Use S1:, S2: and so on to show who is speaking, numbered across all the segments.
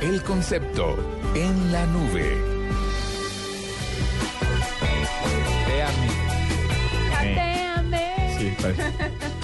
S1: El concepto en la nube.
S2: Sí, parece.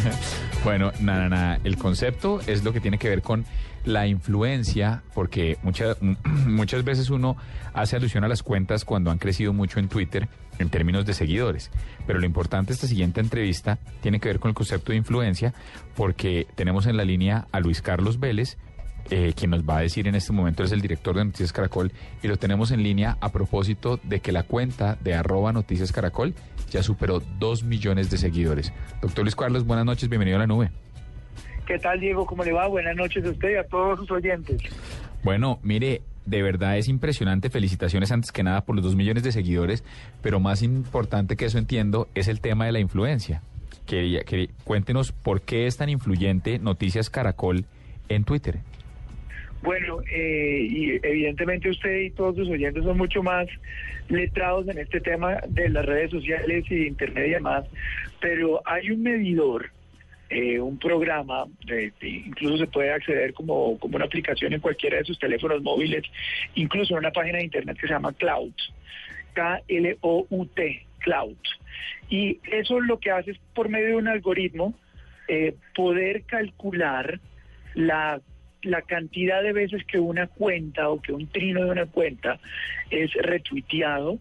S2: bueno, nada, nada. El concepto es lo que tiene que ver con la influencia, porque muchas muchas veces uno hace alusión a las cuentas cuando han crecido mucho en Twitter en términos de seguidores. Pero lo importante de esta siguiente entrevista tiene que ver con el concepto de influencia, porque tenemos en la línea a Luis Carlos Vélez, eh, quien nos va a decir en este momento es el director de Noticias Caracol, y lo tenemos en línea a propósito de que la cuenta de arroba Noticias Caracol ya superó dos millones de seguidores. Doctor Luis Carlos, buenas noches, bienvenido a la nube.
S3: ¿Qué tal, Diego? ¿Cómo le va? Buenas noches a usted y a todos sus oyentes.
S2: Bueno, mire, de verdad es impresionante. Felicitaciones antes que nada por los dos millones de seguidores, pero más importante que eso entiendo es el tema de la influencia. Quería, que cuéntenos por qué es tan influyente Noticias Caracol en Twitter.
S3: Bueno, eh, y evidentemente usted y todos sus oyentes son mucho más letrados en este tema de las redes sociales y de Internet y demás, pero hay un medidor, eh, un programa, incluso se puede acceder como, como una aplicación en cualquiera de sus teléfonos móviles, incluso en una página de Internet que se llama Cloud, K-L-O-U-T, Cloud. Y eso lo que hace es por medio de un algoritmo eh, poder calcular la, la cantidad de veces que una cuenta o que un trino de una cuenta es retuiteado,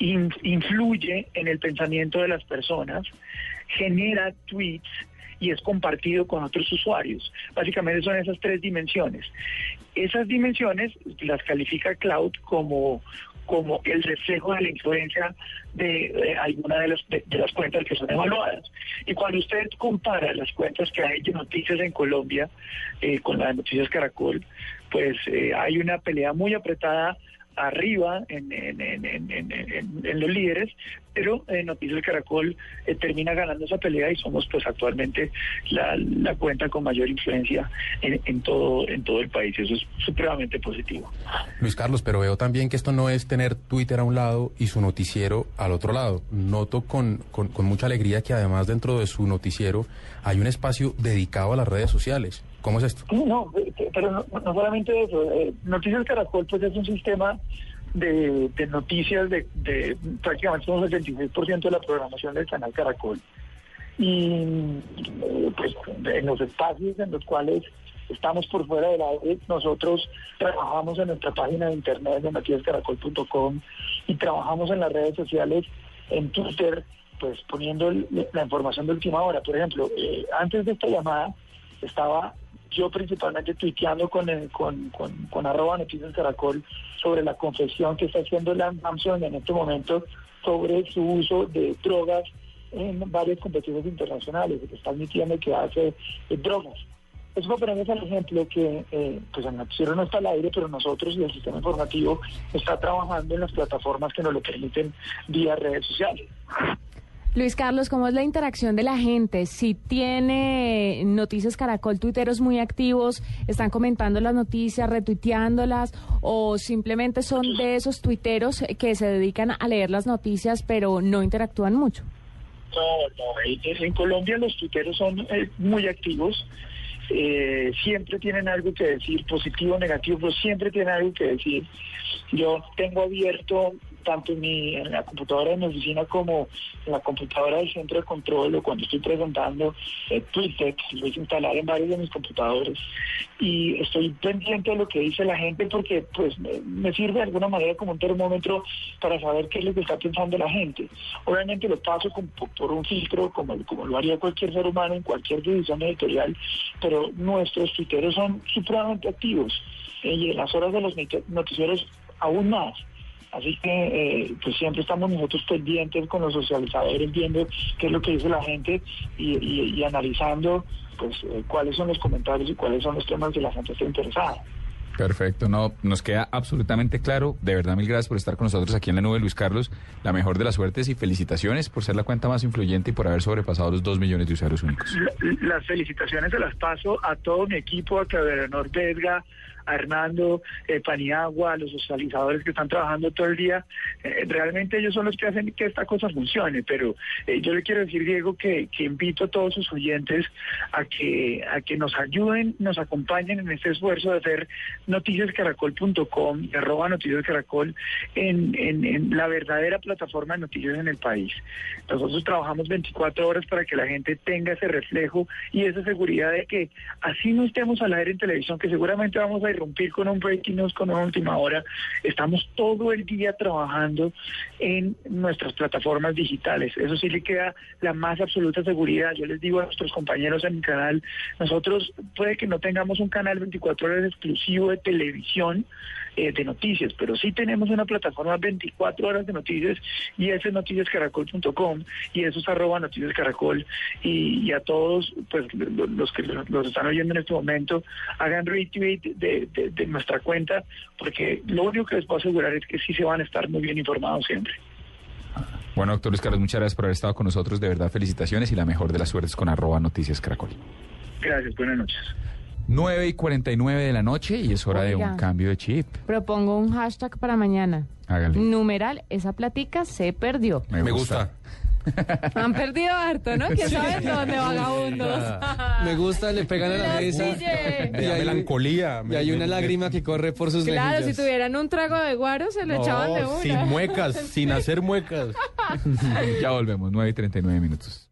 S3: in- influye en el pensamiento de las personas, genera tweets y es compartido con otros usuarios. Básicamente son esas tres dimensiones. Esas dimensiones las califica Cloud como, como el reflejo de la influencia de, eh, alguna de las, de, de las cuentas que son evaluadas. Y cuando usted compara las cuentas que hay de noticias en Colombia eh, con las de Noticias Caracol, pues eh, hay una pelea muy apretada arriba en, en, en, los líderes, pero Noticias Caracol eh, termina ganando esa pelea y somos pues actualmente la, cuenta con mayor influencia en, todo en todo el país. Eso es supremamente positivo.
S4: Luis Carlos, pero veo también que esto no es tener Twitter a un lado y su noticiero al otro lado. Noto con, con mucha alegría que además dentro de su noticiero hay un espacio dedicado a las redes sociales. ¿Cómo es esto?
S3: No, eh, pero no, solamente eso. eh, Noticias Caracol pues es un sistema de, de noticias de, de prácticamente un 76% de la programación del canal Caracol. Y eh, pues en los espacios en los cuales estamos por fuera del aire, nosotros trabajamos en nuestra página de internet de noticiascaracol.com y trabajamos en las redes sociales, en Twitter, pues poniendo la información de última hora. Por ejemplo, antes de esta llamada estaba yo principalmente tuiteando con, el- con, con, con arroba noticias caracol sobre la confesión que está haciendo Lance Armstrong en este momento sobre su uso de drogas en varias competencias internacionales, que está admitiendo que hace eh, drogas. Eso ponerles el ejemplo que eh, pues el noticiero no está al aire, pero nosotros y el sistema informativo está trabajando en las plataformas que nos lo permiten vía redes sociales.
S5: Luis Carlos, ¿cómo es la interacción de la gente? Si tiene Noticias Caracol, tuiteros muy activos, están comentando las noticias, retuiteándolas, o simplemente son de esos tuiteros que se dedican a leer las noticias, pero no interactúan mucho.
S3: No, no, en, Colombia los tuiteros son eh, muy activos, eh, siempre tienen algo que decir, positivo o negativo, pero siempre tienen algo que decir. Yo tengo abierto tanto en, mi, en la computadora de mi oficina como en la computadora del centro de control o cuando estoy presentando eh, Twitter, lo hice instalar en varios de mis computadores y estoy pendiente de lo que dice la gente porque pues me, sirve de alguna manera como un termómetro para saber qué es lo que está pensando la gente. Obviamente lo paso por, un filtro como, lo haría cualquier ser humano en cualquier división editorial, pero nuestros tuiteros son supremamente activos eh, y en las horas de los noti- noticieros aún más. Así que eh, pues siempre estamos nosotros pendientes con los socializadores viendo qué es lo que dice la gente y, y- y analizando pues cuáles son los comentarios y cuáles son los temas que la gente está interesada.
S2: Perfecto, no, nos queda absolutamente claro. De verdad, mil gracias por estar con nosotros aquí en la nube, Luis Carlos. La mejor de las suertes y felicitaciones por ser la cuenta más influyente y por haber sobrepasado los dos millones de usuarios únicos.
S3: las felicitaciones se las paso a todo mi equipo, a Claudio Vesga, a Hernando eh, Paniagua, los socializadores que están trabajando todo el día. Eh, realmente ellos son los que hacen que esta cosa funcione, pero eh, yo le quiero decir, Diego, que, invito a todos sus oyentes a que, a que nos ayuden, nos acompañen en este esfuerzo de hacer noticiascaracol.com y arroba noticiascaracol en, en, en la verdadera plataforma de noticias en el país. Nosotros trabajamos 24 horas para que la gente tenga ese reflejo y esa seguridad de que así no estemos al aire en televisión, que seguramente vamos a romper con un breaking news, con una última hora. Estamos todo el día trabajando en nuestras plataformas digitales. Eso sí le queda la más absoluta seguridad. Yo les digo a nuestros compañeros en el canal, nosotros puede que no tengamos un canal 24 horas exclusivo de televisión, eh, de noticias, pero sí tenemos una plataforma 24 horas de noticias y ese es noticiascaracol.com y eso es arroba noticiascaracol y, y a todos pues los que los están oyendo en este momento hagan retweet de, de, nuestra cuenta porque lo único que les puedo asegurar es que sí se van a estar muy bien informados siempre.
S2: Bueno, doctor Luis Carlos, muchas gracias por haber estado con nosotros. De verdad, felicitaciones y la mejor de las suertes con arroba noticias caracol.
S3: Gracias, buenas noches.
S2: 9 y 49 de la noche y es hora de un cambio de chip.
S5: Propongo un hashtag para mañana.
S2: Hágale.
S5: Numeral, esa platica se perdió.
S2: Me, gusta.
S5: Han perdido harto, ¿no? ¿Quién sabe dónde vagabundos?
S6: Me gusta, le pegan a la mesa.
S4: Y hay melancolía.
S6: Y hay una lágrima que corre por sus
S5: Claro, si tuvieran un trago de guaro se lo echaban de una.
S4: Sin muecas, sin hacer muecas.
S2: ya volvemos, 9 y 39 minutos.